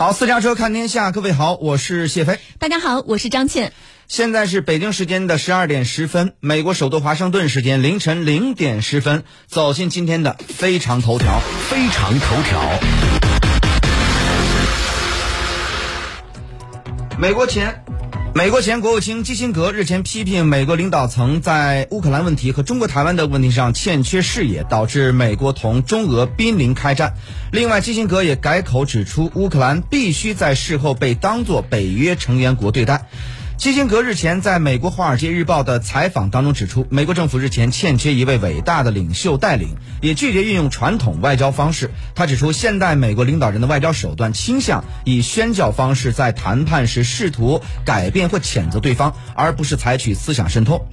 好，私家车看天下，各位好，我是谢飞。大家好，我是张倩。现在是北京时间的十二点十分，美国首都华盛顿时间凌晨零点十分。走进今天的非常头条，非常头条。美国前。美国前国务卿基辛格日前批评美国领导层在乌克兰问题和中国台湾的问题上欠缺视野，导致美国同中俄濒临开战。另外，基辛格也改口指出，乌克兰必须在事后被当作北约成员国对待。基辛格日前在美国《华尔街日报》的采访当中指出，美国政府日前欠缺一位伟大的领袖带领，也拒绝运用传统外交方式。他指出，现代美国领导人的外交手段倾向以宣教方式，在谈判时试图改变或谴责对方，而不是采取思想渗透。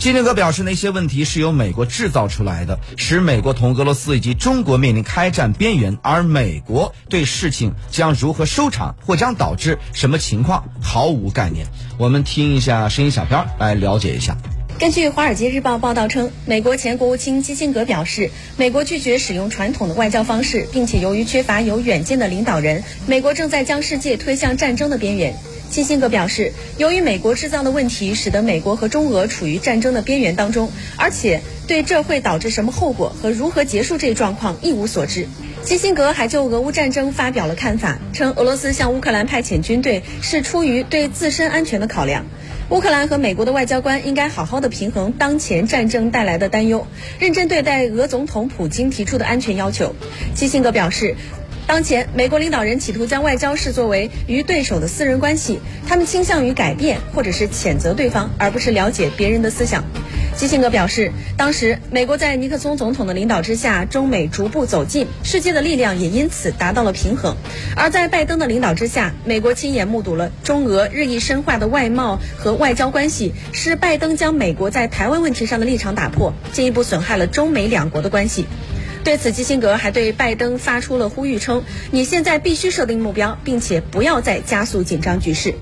基辛格表示，那些问题是由美国制造出来的，使美国同俄罗斯以及中国面临开战边缘，而美国对事情将如何收场或将导致什么情况毫无概念。我们听一下声音小片来了解一下。根据《华尔街日报》报道称，美国前国务卿基辛格表示，美国拒绝使用传统的外交方式，并且由于缺乏有远见的领导人，美国正在将世界推向战争的边缘。基辛格表示，由于美国制造的问题，使得美国和中俄处于战争的边缘当中，而且对这会导致什么后果和如何结束这一状况一无所知。基辛格还就俄乌战争发表了看法，称俄罗斯向乌克兰派遣军队是出于对自身安全的考量。乌克兰和美国的外交官应该好好的平衡当前战争带来的担忧，认真对待俄总统普京提出的安全要求。基辛格表示。当前，美国领导人企图将外交视作为与对手的私人关系，他们倾向于改变或者是谴责对方，而不是了解别人的思想。基辛格表示，当时美国在尼克松总统的领导之下，中美逐步走近，世界的力量也因此达到了平衡；而在拜登的领导之下，美国亲眼目睹了中俄日益深化的外贸和外交关系，是拜登将美国在台湾问题上的立场打破，进一步损害了中美两国的关系。对此，基辛格还对拜登发出了呼吁，称：“你现在必须设定目标，并且不要再加速紧张局势。”